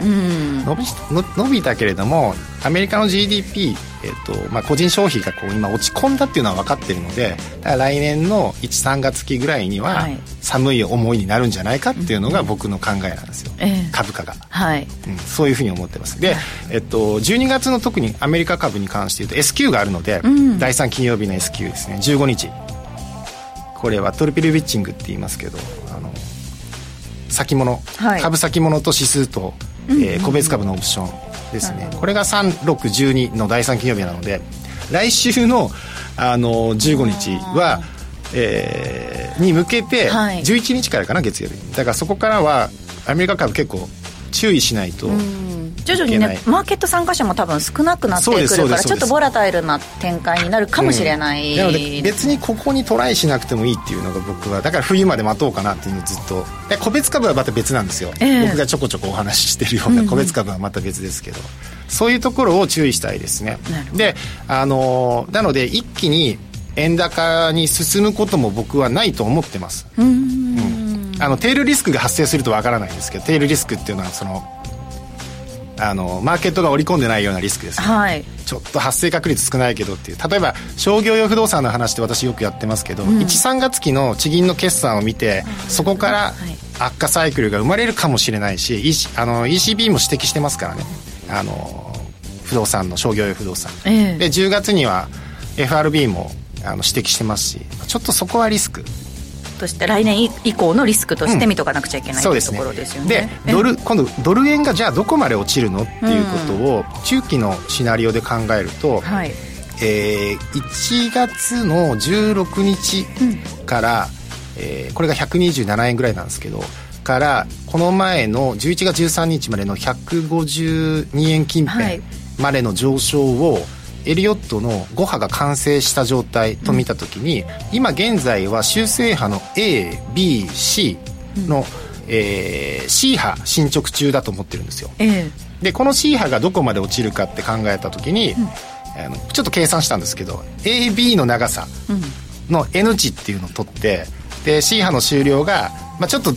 Speaker 2: 伸びの伸びたけれどもアメリカの GDP、えっとまあ、個人消費がこう今落ち込んだっていうのは分かってるので来年の13月期ぐらいには
Speaker 3: はい。
Speaker 2: 寒い思いになるんじゃないかっていうのが僕の考えなんですよ、
Speaker 3: ええ。
Speaker 2: 株価が。
Speaker 3: はい。
Speaker 2: うん。そういうふうに思ってます。で、えっと、12月の特にアメリカ株に関して言うと S q があるので、第3金曜日の S q ですね。15日。これはトリピルウィッチングって言いますけどあの先物、
Speaker 3: はい。
Speaker 2: 株先物と指数と、えー個別株のオプションですね。これが3612の第3金曜日なので来週の、あの15日はえーに向けて
Speaker 3: はい。
Speaker 2: 11日からかな月曜日。だからそこからはアメリカ株結構注意しないと、
Speaker 3: 徐々にねマーケット参加者も多分少なくなってくるからちょっとボラタイルな展開になるかもしれない、
Speaker 2: うん。なので別にここにトライしなくてもいいっていうのが僕はだから冬まで待とうかなっていうのをずっと。で個別株はまた別なんですよ、
Speaker 3: ええ。
Speaker 2: 僕がちょこちょこお話ししてるような個別株はまた別ですけど、そういうところを注意したいですね。であのーなので一気に円高に進むことも僕はないと思ってます。うんあのテールリスクが発生するとわからないんですけどテールリスクっていうのはそのあのマーケットが織り込んでないようなリスクですね。
Speaker 3: はい。
Speaker 2: ちょっと発生確率少ないけどっていう。例えば商業用不動産の話って私よくやってますけど、13月期の地銀の決算を見て、そこから
Speaker 3: はい。
Speaker 2: 悪化サイクルが生まれるかもしれないし、EC あの ECB も指摘してますからね。あの不動産の商業用不動産、
Speaker 3: ええ。
Speaker 2: で10月には FRB もあの指摘してますしちょっとそこはリスク
Speaker 3: として来年以降のリスクとして見とかなくちゃいけない、というと
Speaker 2: そうですね。
Speaker 3: ころですよね。
Speaker 2: で
Speaker 3: え
Speaker 2: ドル今度ドル円がじゃあどこまで落ちるのっていうことを中期のシナリオで考えると、
Speaker 3: はい。
Speaker 2: えー1月の16日から、えーこれが127円ぐらいなんですけどからこの前の11月13日までの152円近
Speaker 3: はい。
Speaker 2: 辺までの上昇を、エリオットの5波が完成した状態と見た時に、今現在は修正波の ABC の、えー C 波進捗中だと思ってるんですよ。
Speaker 3: ええ。
Speaker 2: でこの C 波がどこまで落ちるかって考えた時に、あのちょっと計算したんですけど AB の長さの N 値っていうのを取ってで C 波の終了が、まあ、ちょっと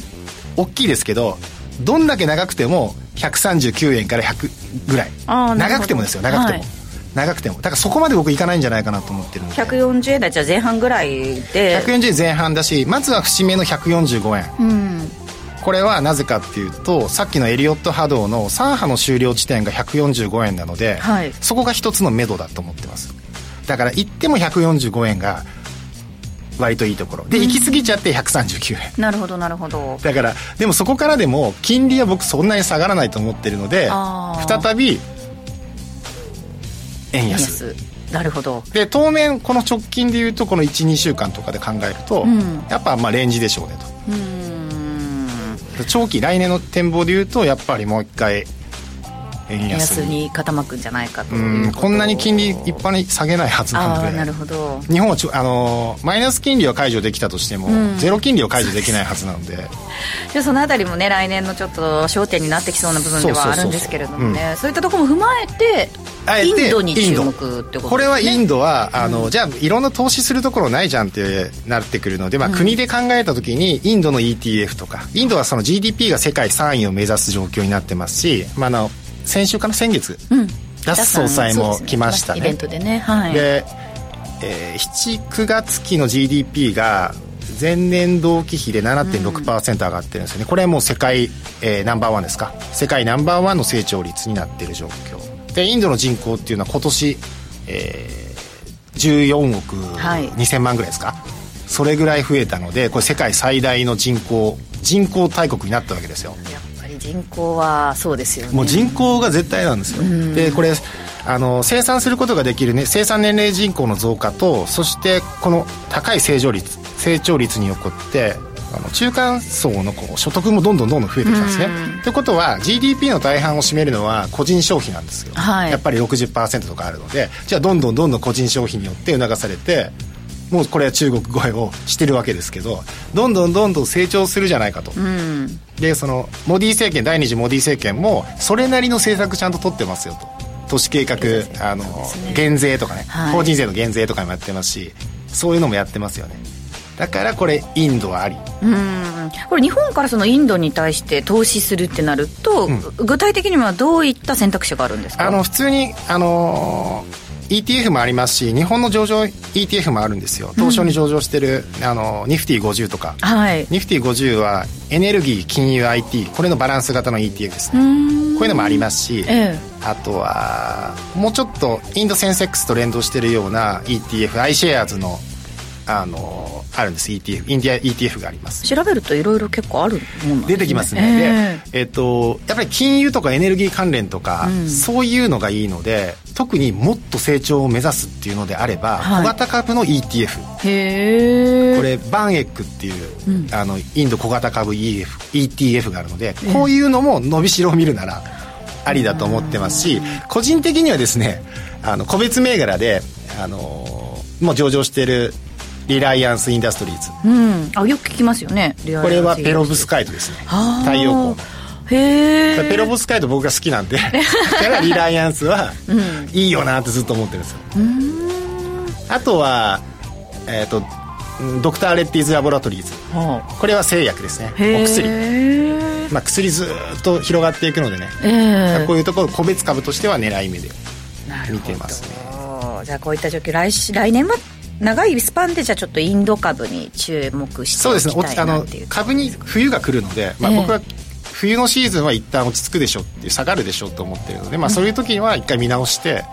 Speaker 2: 大きいですけどどんだけ長くても139円から100ぐらい。長くてもですよ長くても、
Speaker 3: はい
Speaker 2: 長くてもだからそこまで僕いかないんじゃないかなと思ってるんで。
Speaker 3: 140円台じゃ前半ぐらいで。
Speaker 2: 140円前半だしまずは節目の145円。
Speaker 3: うん。
Speaker 2: これはなぜかっていうとさっきのエリオット波動の3波の終了地点が145円なので、
Speaker 3: はい。
Speaker 2: そこが一つの目処だと思ってます。だから行っても145円が割といいところ。で行き過ぎちゃって139円。
Speaker 3: なるほどなるほど。
Speaker 2: だからでもそこからでも金利は僕そんなに下がらないと思ってるので再び円安。
Speaker 3: 安。なるほど。
Speaker 2: で当面この直近でいうとこの12週間とかで考えると、
Speaker 3: ん。
Speaker 2: やっぱまあレンジでしょうね
Speaker 3: うーん。
Speaker 2: と長期来年の展望でいうとやっぱりもう一回円安に
Speaker 3: に傾くんじゃないかと
Speaker 2: うんこんなに金利一般に下げないはずなので。
Speaker 3: なるほど。
Speaker 2: 日本はちょあのマイナス金利は解除できたとしても、ゼロ金利を解除できないはずなので。
Speaker 3: じゃあそのあたりもね来年のちょっと焦点になってきそうな部分ではあるんですけれどもね。そういったところも踏まえてインドに注目ってことね。
Speaker 2: これはインドはあの、じゃあいろんな投資するところないじゃんってなってくるので、まあ、国で考えた時にインドの ETF とかインドはその GDP が世界3位を目指す状況になってますし、まあ、あの先週かな？先月、
Speaker 3: うん。
Speaker 2: ダス総裁も来ましたね。
Speaker 3: イベントでねはい。
Speaker 2: で、えー、79月期の GDP が前年同期比で7.6%上がってるんですよね、これはもう世界、えーナンバーワンですか？世界ナンバーワンの成長率になっている状況。でインドの人口っていうのは今年、えー、14億
Speaker 3: はい。
Speaker 2: 2000万ぐらいですか、それぐらい増えたのでこれ世界最大の人口人口大国になったわけですよ
Speaker 3: り人口はそうですよね。
Speaker 2: もう人口が絶対なんですよ、でこれあの生産することができる、ね、生産年齢人口の増加とそしてこの高い成長率成長率によってあの中間層のこう所得もどんどんどんどん増えてきたんですね。ということは GDP の大半を占めるのは個人消費なんですよ、
Speaker 3: はい。
Speaker 2: やっぱり60%とかあるのでじゃあどんどんどんどん個人消費によって促されてもうこれは中国超えをしてるわけですけどどんどんどんどん成長するじゃないかと、
Speaker 3: うん。
Speaker 2: でそのモディ政権第二次モディ政権もそれなりの政策ちゃんと取ってますよと。都市計画あの減税とかね、
Speaker 3: はい。
Speaker 2: 法人税の減税とかもやってますしそういうのもやってますよね。だからこれインドはあり。
Speaker 3: うん。これ日本からそのインドに対して投資するってなると、具体的にはどういった選択肢があるんですか？
Speaker 2: あの普通にあの ETF もありますし日本の上場 ETF もあるんですよ。東証に上場してる、あのニフティ50とか。
Speaker 3: はい。
Speaker 2: ニフティ50はエネルギー金融 IT これのバランス型の ETF ですね。こういうのもありますし、
Speaker 3: え
Speaker 2: あとはもうちょっとインドセンセックスと連動してるような ETF アイシェアーズのあのあるんです。ETF インディア ETF があります。
Speaker 3: 調べるといろいろ結構あるもんね。
Speaker 2: 出てきますね、
Speaker 3: え
Speaker 2: で、えっとやっぱり金融とかエネルギー関連とか、そういうのがいいので特にもっと成長を目指すっていうのであれば、
Speaker 3: はい。
Speaker 2: 小型株の ETF
Speaker 3: えへえ。
Speaker 2: これバンエックっていう、あのインド小型株 EF ETF があるので、こういうのも伸びしろを見るならありだと思ってますし個人的にはですねあの個別銘柄であのもう上場しているリライアンス・インダストリーズ
Speaker 3: うん。あよく聞きますよね。
Speaker 2: これはペロブスカイトですね。
Speaker 3: あー。
Speaker 2: 太陽光。の
Speaker 3: へえ
Speaker 2: ペロブスカイト僕が好きなんで だからリライアンスはいいよなってずっと思ってるんですよ。あとはえっ、とうんドクター・レッティーズ・ラボラトリーズ。これは製薬ですね。お薬。
Speaker 3: へ
Speaker 2: まあ、薬ずーっと広がっていくのでね、
Speaker 3: ええ。
Speaker 2: こういうところ個別株としては狙い目で見てますね。
Speaker 3: じゃあこういった状況来し来年は長いスパンでじゃあちょっとインド株に注目して
Speaker 2: そうですね
Speaker 3: おきたい
Speaker 2: おあの
Speaker 3: なっていう
Speaker 2: 株に冬が来るので、まあ、
Speaker 3: ええ
Speaker 2: 僕は冬のシーズンは一旦落ち着くでしょっていう下がるでしょと思ってるので、まあ、そういう時には一回見直して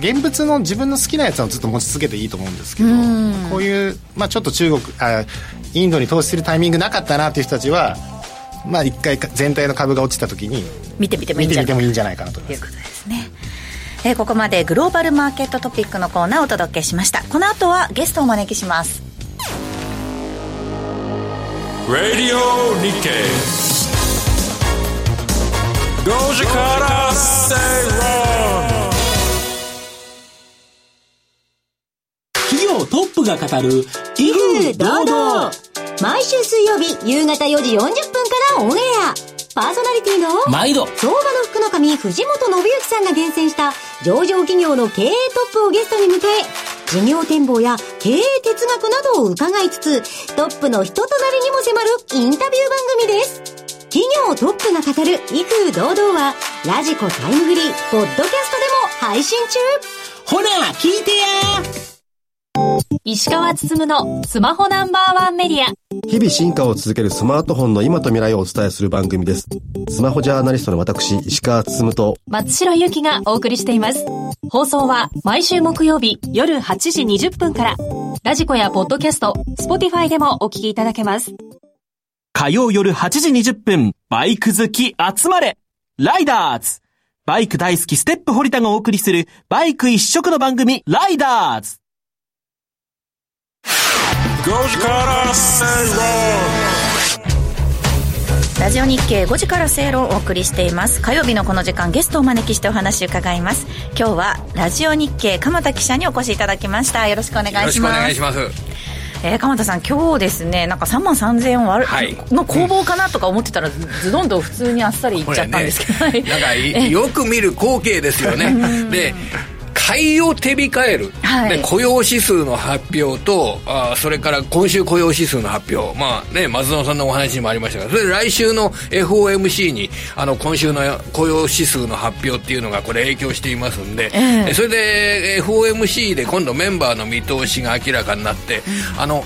Speaker 2: 現物の自分の好きなやつはずっと持ち続けていいと思うんですけどこういう、まあ、ちょっと中国あインドに投資するタイミングなかったなっていう人たちはまあ一回全体の株が落ちた時に
Speaker 3: 見てみてもいいんじゃないか
Speaker 2: なと思
Speaker 3: という
Speaker 2: います。
Speaker 3: ことですねえーここまでグローバルマーケットトピックのコーナーをお届けしました。この後はゲストをお招きします。
Speaker 1: Radio Nikkei 5時から正論
Speaker 7: 企業トップが語る威風堂々。
Speaker 8: 毎週水曜日夕方4時40分からオンエアパーソナリティの
Speaker 7: 毎度。
Speaker 8: 相場の福の神藤本信之さんが厳選した上場企業の経営トップをゲストに迎え事業展望や経営哲学などを伺いつつトップの人となりにも迫るインタビュー番組です。企業トップが語る威風堂々はラジコタイムフリーポッドキャストでも配信中。
Speaker 7: ほら聞いてや
Speaker 9: 石川つつむのスマホナンバーワンメディア。
Speaker 10: 日々進化を続けるスマートフォンの今と未来をお伝えする番組です。スマホジャーナリストの私、石川つつむと、
Speaker 9: 松代ゆきがお送りしています。放送は毎週木曜日夜8時20分から。ラジコやポッドキャスト、スポティファイでもお聞きいただけます。
Speaker 11: 火曜夜8時20分、バイク好き集まれライダーズバイク大好きステップ堀田がお送りするバイク一色の番組ライダーズ
Speaker 1: 5時から誠論
Speaker 3: ラジオ日経5時から誠論をお送りしています。火曜日のこの時間ゲストをお招きしてお話を伺います。今日はラジオ日経鎌田記者にお越しいただきました。よろしくお願いします。よろしくお
Speaker 12: 願いします
Speaker 3: えー、鎌田さん、今日ですね、なんか3万3000円割る、はい、の攻防かなとか思ってたら、ズドンと普通にあっさりいっちゃったんですけど、ね、
Speaker 12: なんかよく見る光景ですよね。で買いを手控える、はい、で雇用指数の発表とあそれから今週雇用指数の発表。まあね松野さんのお話にもありましたがそれで来週の FOMC にあの今週の雇用指数の発表っていうのがこれ影響していますんで、えー、それで FOMC で今度メンバーの見通しが明らかになって、うん、あの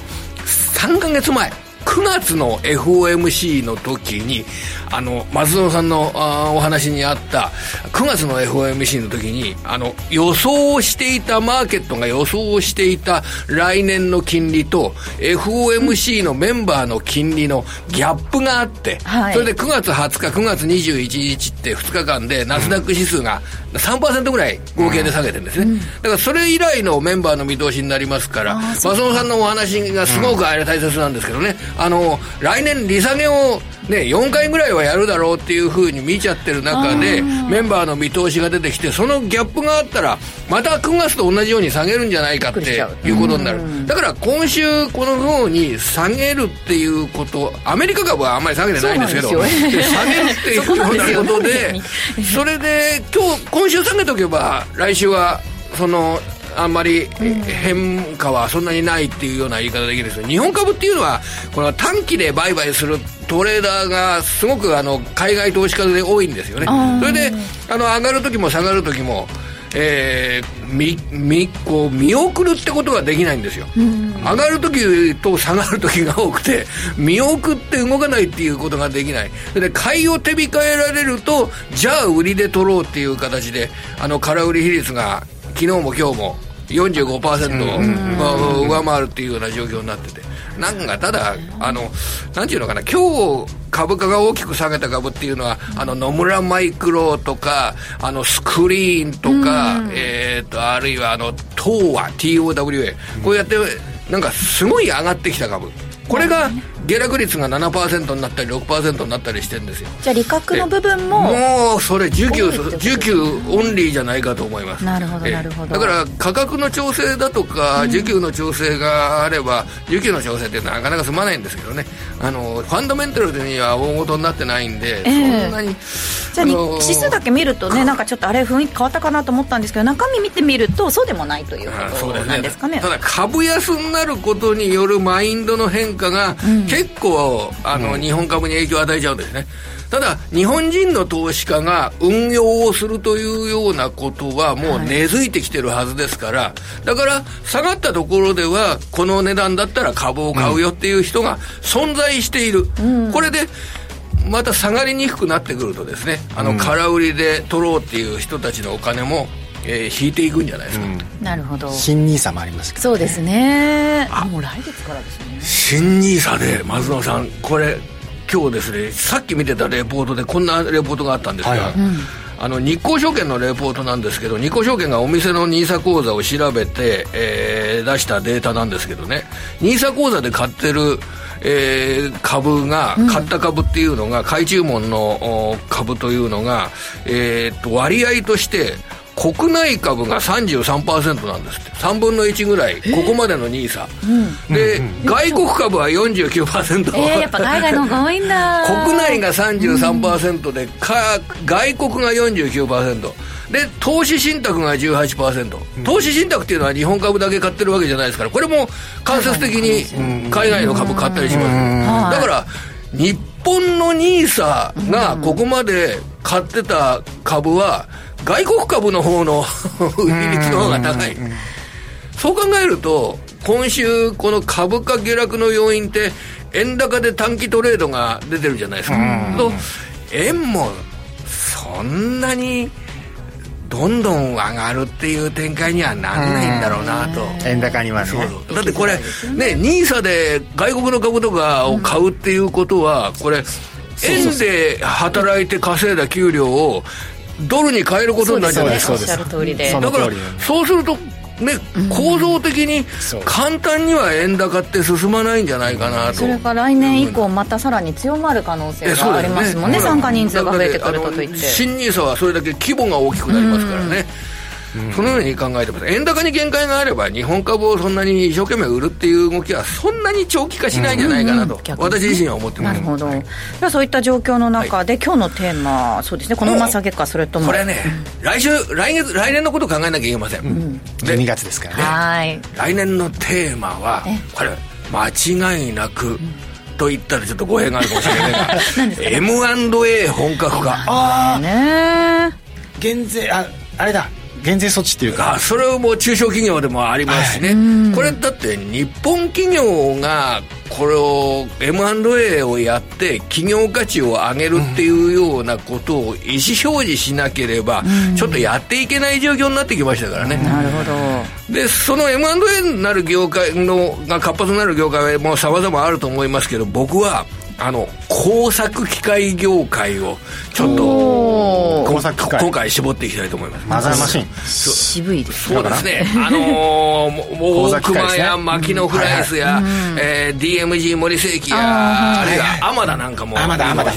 Speaker 12: 3か月前9月の FOMC の時にあの松園さんのあお話にあった9月の FOMC の時にあの予想をしていたマーケットが予想をしていた来年の金利と FOMC のメンバーの金利のギャップがあって、はい、それで9月20日9月21日って2日間でナスダック指数が3%ぐらい合計で下げてるんですね、うん、だからそれ以来のメンバーの見通しになりますから松尾さんのお話がすごくあれ大切なんですけどね、あの来年利下げをね、4回ぐらいはやるだろうっていうふうに見ちゃってる中でメンバーの見通しが出てきてそのギャップがあったらまた9月と同じように下げるんじゃないかっていうことになる。だから今週このように下げるっていうことアメリカ株はあんまり下げてないんですけど下げるっていうようなことで それで今日今週下げとけば来週はそのあんまり変化はそんなにないっていうような言い方できるんです日本株っていうのはこの短期で売買するトレーダーがすごくあの海外投資家で多いんですよね。それであの上がる時も下がる時もえー、みみこう見送るってことができないんですよ、上がる時と下がる時が多くて見送って動かないっていうことができない。で買いを手控えられるとじゃあ売りで取ろうっていう形であの空売り比率が昨日も今日も45%を上回るっていうような状況になってて。なんかただあのなんていうのかな今日株価が大きく下げた株っていうのはあの野村マイクロとかあのスクリーンとか、えっ、とあるいはあの TOWA TOWA こうやってなんかすごい上がってきた株。これが下落率が7%になったり6%になったりしてるんですよ。
Speaker 3: じゃあ利確の部分も
Speaker 12: もうそれ需給需給オンリーじゃないかと思います。
Speaker 3: なるほどなるほど。
Speaker 12: だから価格の調整だとか需給の調整があれば、うん、需給の調整ってなかなか済まないんですけどね。あのファンダメンタルには大事になってないんで、えー、そんなに
Speaker 3: じゃあ、指数だけ見るとねなんかちょっとあれ雰囲気変わったかなと思ったんですけど中身見てみるとそうでもないということなんですかね、ね、
Speaker 12: ただ株安になることによるマインドの変化が、結構あの、日本株に影響を与えちゃうんですね。ただ日本人の投資家が運用をするというようなことはもう根付いてきてるはずですから、だから下がったところではこの値段だったら株を買うよっていう人が存在している、うん、これでまた下がりにくくなってくるとですねあの空売りで取ろうっていう人たちのお金もえー、引いていくんじゃないですか、うん、
Speaker 3: なるほど。
Speaker 2: 新ニーサもありますけど、
Speaker 3: ね、そうですね。あもう来月からですね。
Speaker 12: 新ニーサで松野さんこれ今日ですねさっき見てたレポートでこんなレポートがあったんですが、はいあの日興証券のレポートなんですけど日興証券がお店の NISA 口座を調べて、えー、出したデータなんですけどね。NISA 口座で買ってるえー、株が、買った株っていうのが、買い注文の株というのが、えー、と割合として国内株が33%なんですって。3分の1ぐらい。ここまでの NISA、うん、で、うん、外国株は49%、
Speaker 3: えー、やっぱ海外の方が多いんだ。
Speaker 12: 国内が33%で、か外国が49%で投資信託が18%、投資信託っていうのは日本株だけ買ってるわけじゃないですからこれも間接的に海外の株買ったりします、だから日本の NISA がここまで買ってた株は外国株の方の比率の方が高い。そう考えると今週この株価下落の要因って円高で短期トレードが出てるじゃないですか。と円もそんなにどんどん上がるっていう展開にはならないんだろうなと。
Speaker 2: 円高にはね。
Speaker 12: だってこれね NISA で外国の株とかを買うっていうことはこれ円で働いて稼いだ給料をドルに変えることになるじゃないですか。
Speaker 3: だから
Speaker 12: そうするとね、構造的に簡単には円高って進まないんじゃないかなと。
Speaker 3: それから来年以降またさらに強まる可能性がありますもんね参加人数が増えてくるとといって。
Speaker 12: 新 NISA はそれだけ規模が大きくなりますからね、そのように考えてます。円高に限界があれば日本株をそんなに一生懸命売るっていう動きはそんなに長期化しないんじゃないかなと、私自身は思ってます。
Speaker 3: なるほど、ではそういった状況の中で、今日のテーマそうですね。このまま下げかそれとも。
Speaker 12: これね、来週来月来年のことを考えなきゃいけません、うん、
Speaker 2: 12月ですからね。
Speaker 3: はい。
Speaker 12: 来年のテーマはこれ間違いなく、と言ったらちょっと語弊があるかもしれないが M&A 本格化。
Speaker 3: ああね
Speaker 2: 減税ああれだ減税措置っていうか。
Speaker 12: それも中小企業でもありますしね、はい、これだって日本企業がこれを M&A をやって企業価値を上げるっていうようなことを意思表示しなければ、ちょっとやっていけない状況になってきましたからね、
Speaker 3: なるほ
Speaker 12: ど。でその M&A になる業界のが活発になる業界もさまざまあると思いますけど僕はあの工作機械業界をちょっと工作機械。今回絞っていきたいと思います。
Speaker 2: マザーマシン。
Speaker 3: 渋いです
Speaker 12: そうですね。あのー、大熊や牧野フライスや、うんはい。はい、えー、DMG 森世紀やあるいはアマダなんかも
Speaker 2: アマダアマダ。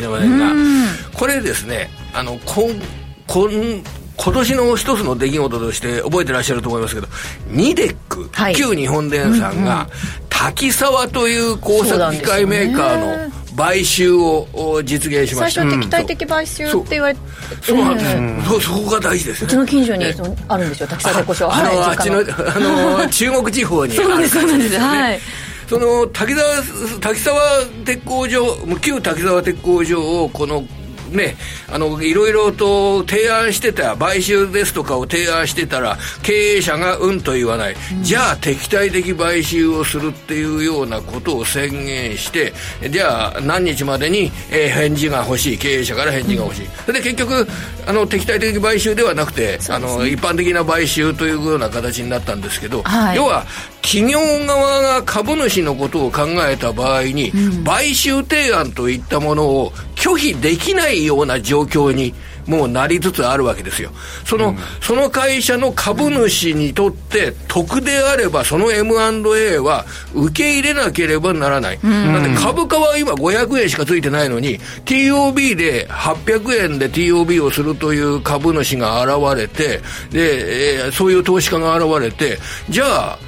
Speaker 12: これですねあのこんこん今年の一つの出来事として覚えてらっしゃると思いますけどニデック、はい、旧日本電産が、滝沢という工作機械メーカーの買収を実現しました。
Speaker 3: 最初敵対的買収って言われて、
Speaker 12: そうなんです、そうそこが大事ですね。
Speaker 3: うちの近所にあるんですよ。滝沢鉄工所。
Speaker 12: あの、あっちのあの 中国地方にそうですそうです。はい。その滝沢滝沢鉄工所旧滝沢鉄工所をこのね、あの、いろいろと提案してた、買収ですとかを提案してたら、経営者がうんと言わない、うん、じゃあ敵対的買収をするっていうようなことを宣言して、じゃあ何日までに、えー、返事が欲しい、経営者から返事が欲しい。それで結局、あの、敵対的買収ではなくて、ね、あの、一般的な買収というような形になったんですけど、はい、要は、企業側が株主のことを考えた場合に、うん、買収提案といったものを拒否できないような状況にもうなりつつあるわけですよ。その、うん、その会社の株主にとって得であれば、その M&A は受け入れなければならない。うん、だって株価は今500円しかついてないのに、TOB で800円で TOB をするという株主が現れて、で、えー、そういう投資家が現れて、じゃあ、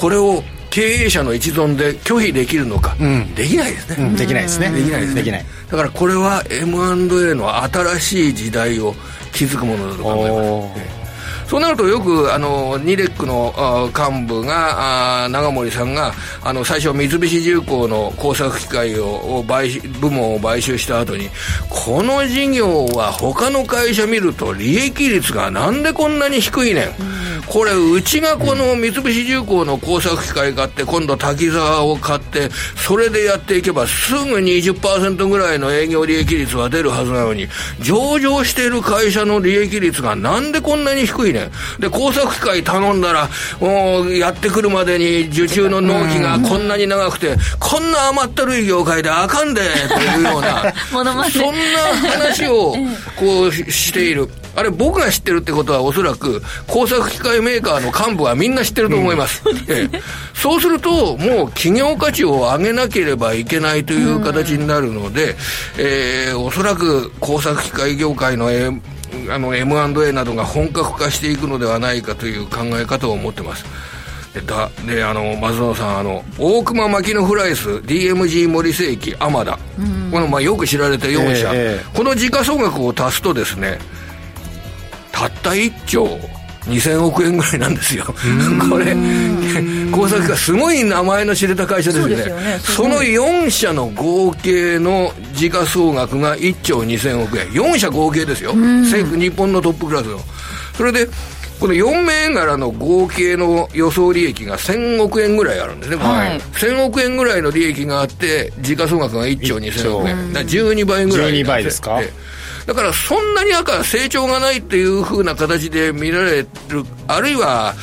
Speaker 12: これを経営者の一存で拒否できるのか、うん、できないですね、
Speaker 2: うん、できないですね。
Speaker 12: できないです
Speaker 2: できない。
Speaker 12: だからこれは M&A の新しい時代を築くものだと考えますそうなるとよくあのニレックの幹部が長森さんがあの最初三菱重工の工作機械を買部門を買収した後にこの事業は他の会社見ると利益率がなんでこんなに低いねん、うん、これうちがこの三菱重工の工作機械買って今度滝沢を買ってそれでやっていけばすぐ20%ぐらいの営業利益率は出るはずなのに上場している会社の利益率がなんでこんなに低いねんね。で工作機械頼んだらもうやってくるまでに受注の納期がこんなに長くて、こんな甘ったるい業界であかんでというような。そんな話を こうしている。あれ僕が知ってるってことはおそらく工作機械メーカーの幹部はみんな知ってると思います、うん。そうすね、そうするともう企業価値を上げなければいけないという形になるので、うん、えー、おそらく工作機械業界の、えーあの M&A などが本格化していくのではないかという考え方を持ってます。でだであの松野さんあの大熊牧野フライス DMG 森世紀アマダ、このまあよく知られた4社、えー、この時価総額を足すとですねたった1兆2000億円ぐらいなんですよ。これ 工作がすごい名前の知れた会社ですよね。そ、ね、の4社の合計の時価総額が1兆2000億円。4社合計ですよ。日本のトップクラスの。それでこの4銘柄の合計の予想利益が1000億円ぐらいあるんですね、はい、1000億円ぐらいの利益があって時価総額が1兆2000億円。だ12倍ぐらい
Speaker 2: 12倍ですか？
Speaker 12: だからそんなに赤成長がないっていうふうな形で見られるあるいは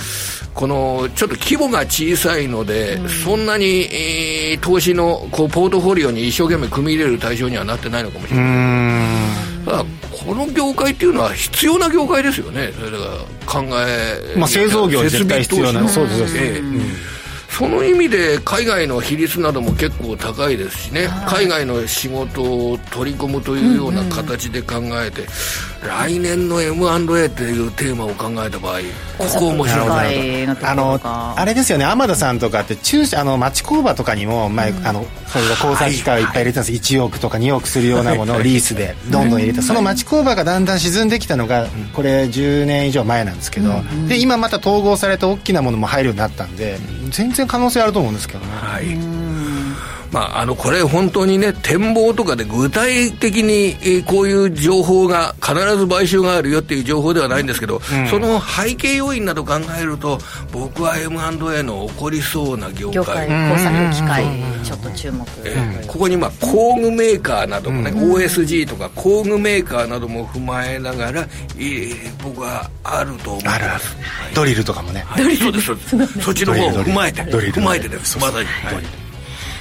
Speaker 12: このちょっと規模が小さいので、うん、そんなに、えー、投資のこうポートフォリオに一生懸命組み入れる対象にはなってないのかもしれない。ただこの業界っていうのは必要な業界ですよね。だから考え、
Speaker 2: まあ、製造業絶対必要なそうです、ええ。うん
Speaker 12: その意味で海外の比率なども結構高いですしね、海外の仕事を取り込むというような形で考えて、うんうん、来年の M&A っていうテーマを考えた場合ここ面白い
Speaker 2: なと。あのあれですよね。天田さんとかって中あの町工場とかにも前、うん、あのそれが交際機会をいっぱい入れたんです、はい、1億とか2億するようなものをリースでどんどん入れた、その町工場がだんだん沈んできたのがこれ10年以上前なんですけど、で今また統合された大きなものも入るようになったんで全然可能性あると思うんですけどね。はい
Speaker 12: まあ、あのこれ本当にね展望とかで具体的に、えー、こういう情報が必ず買収があるよっていう情報ではないんですけど、うん、その背景要因など考えると僕は M&A の起こりそうな業界。業界
Speaker 3: 工作機械ちょっと注目、
Speaker 12: えー、ここにまあ工具メーカーなどもね、うん、OSG とか工具メーカーなども踏まえながら、えー、僕はあると思います、
Speaker 2: ドリルとかもね、
Speaker 12: はい、ドリルそうです。そっちの方を踏まえて踏まえてです。まさに、はい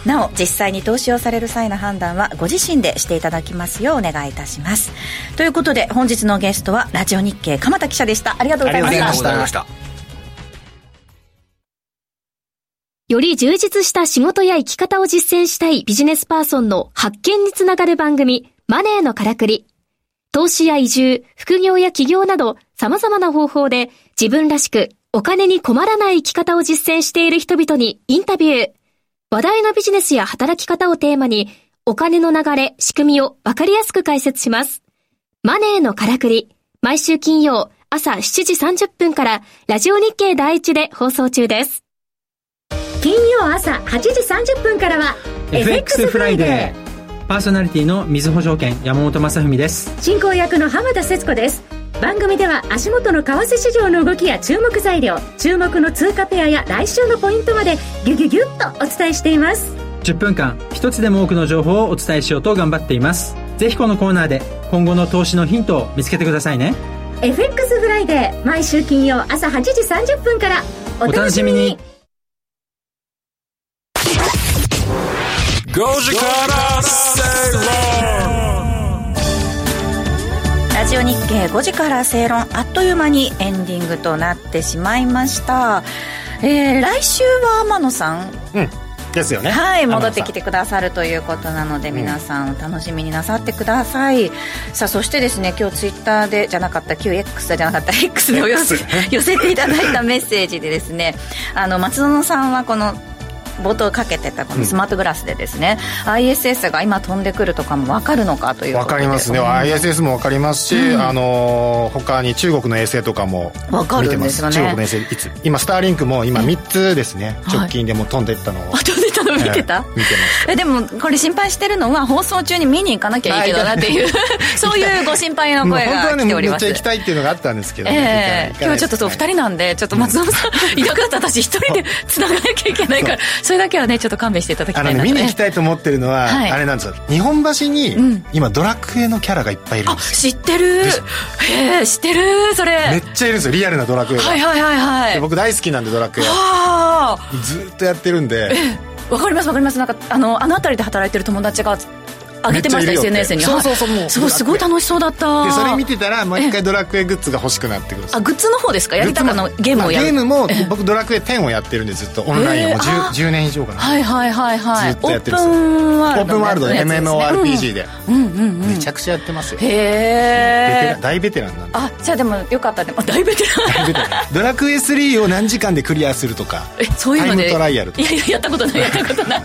Speaker 3: なお実際に投資をされる際の判断はご自身でしていただきますようお願いいたしますということで本日のゲストはラジオ日経鎌田記者でしたありがとうございました
Speaker 9: より充実した仕事や生き方を実践したいビジネスパーソンの発見につながる番組、マネーのからくり。投資や移住、副業や起業など様々な方法で自分らしくお金に困らない生き方を実践している人々にインタビュー。話題のビジネスや働き方をテーマに、お金の流れ、仕組みをわかりやすく解説します。マネーのからくり、毎週金曜朝7時30分からラジオ日経第一で放送中です。
Speaker 8: 金曜朝8時30分からは FX フライデ
Speaker 13: ー。パーソナリティの水保証券山本正文です。
Speaker 8: 進行役の浜田節子です。番組では足元の為替市場の動きや注目材料注目の通貨ペアや来週のポイントまでギュギュギュッとお伝えしています。
Speaker 13: 10分間一つでも多くの情報をお伝えしようと頑張っています。ぜひこのコーナーで今後の投資のヒントを見つけてくださいね。
Speaker 8: FX フライデー毎週金曜朝8時30分からお楽しみに。
Speaker 1: 5時から正論
Speaker 3: ラジオ日経5時から正論あっという間にエンディングとなってしまいました、えー、来週は天野さん、
Speaker 2: うん。ですよね。
Speaker 3: はい戻ってきてくださるということなので皆さん楽しみになさってください、うん、さあそしてですね今日ツイッターでじゃなかった QX じゃなかった X でお寄せ寄せていただいたメッセージでですねあの松園さんはこの冒頭かけてたこのスマートグラスでですね、うん、ISS が今飛んでくるとかも分かるのかという
Speaker 2: 分かりますね、うん、ISS も分かりますし、うん、あの他に中国の衛星とかも見てます。中国の衛星いつ今スターリンクも今3つですね、直近でも飛んでいったのを、
Speaker 3: はい、飛んでったの？見てた、
Speaker 2: 見てます。
Speaker 3: えでもこれ心配してるのは放送中に見に行かなきゃいいけどなっていう そういうご心配の声が来ております、
Speaker 2: ね、めっちゃ行きたいっていうのがあったんですけど、
Speaker 3: ね、えー、今日ちょっとそう2人なんでちょっと松野さん いなくなった私一人でつながなきゃいけないからそれだけはねちょっと勘弁していただきたいなと、
Speaker 2: ね、見に行きたいと思ってるのは、はい、あれなんですよ。日本橋に今ドラクエのキャラがいっぱいいるんです
Speaker 3: 知ってる？へえ知ってる？それ。
Speaker 2: めっちゃいるんですよ。リアルなドラクエが。
Speaker 3: はいはいはいはい。
Speaker 2: 僕大好きなんでドラクエ。ずっとやってるんで。
Speaker 3: わかりますわかります。なんかあのあの辺りで働いてる友達が上げてました SNS に。
Speaker 2: そうそうそうもう。
Speaker 3: すごいすごい楽しそうだった。
Speaker 2: でそれ見てたらもう一回ドラクエグッズが欲しくなってくる
Speaker 3: あグッズの方ですか？やりたかのゲームをやる。
Speaker 2: ゲームも僕ドラクエ10をやってるんでずっとオンラインを。10, 10年以上かな。
Speaker 3: はいはいはいはい。
Speaker 2: ずっとやってるオープンワールド、オープンワールド MMORPG で、うんうんうんめちゃくちゃやってますよ。へえ。大ベテランなんで。
Speaker 3: あじゃあでもよかったね。大ベテラ
Speaker 2: ン。ドラクエ3を何時間でクリアするとか。
Speaker 3: えそういうので。
Speaker 2: タイムトライアル
Speaker 3: いやいややったことないやったことない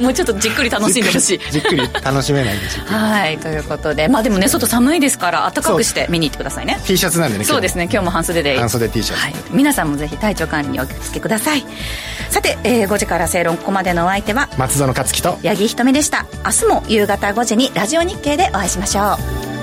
Speaker 3: もうちょっとじっくり楽しんでほしい。
Speaker 2: じっくり楽しめないんです
Speaker 3: はい。ということで。まあでもね外寒いですから暖かくして見に行ってくださいね。
Speaker 2: T シャツなんでね
Speaker 3: そうですね。今日も半袖で。
Speaker 2: 半袖 T シャツ、はい、
Speaker 3: 皆さんもぜひ体調管理にお気をつけください。さて、えー、5時から正論ここまでのお相手は
Speaker 2: 松園克樹と。
Speaker 3: 八木ひとみでした。明日も夕方5時にラジオ日経でお会いしましょう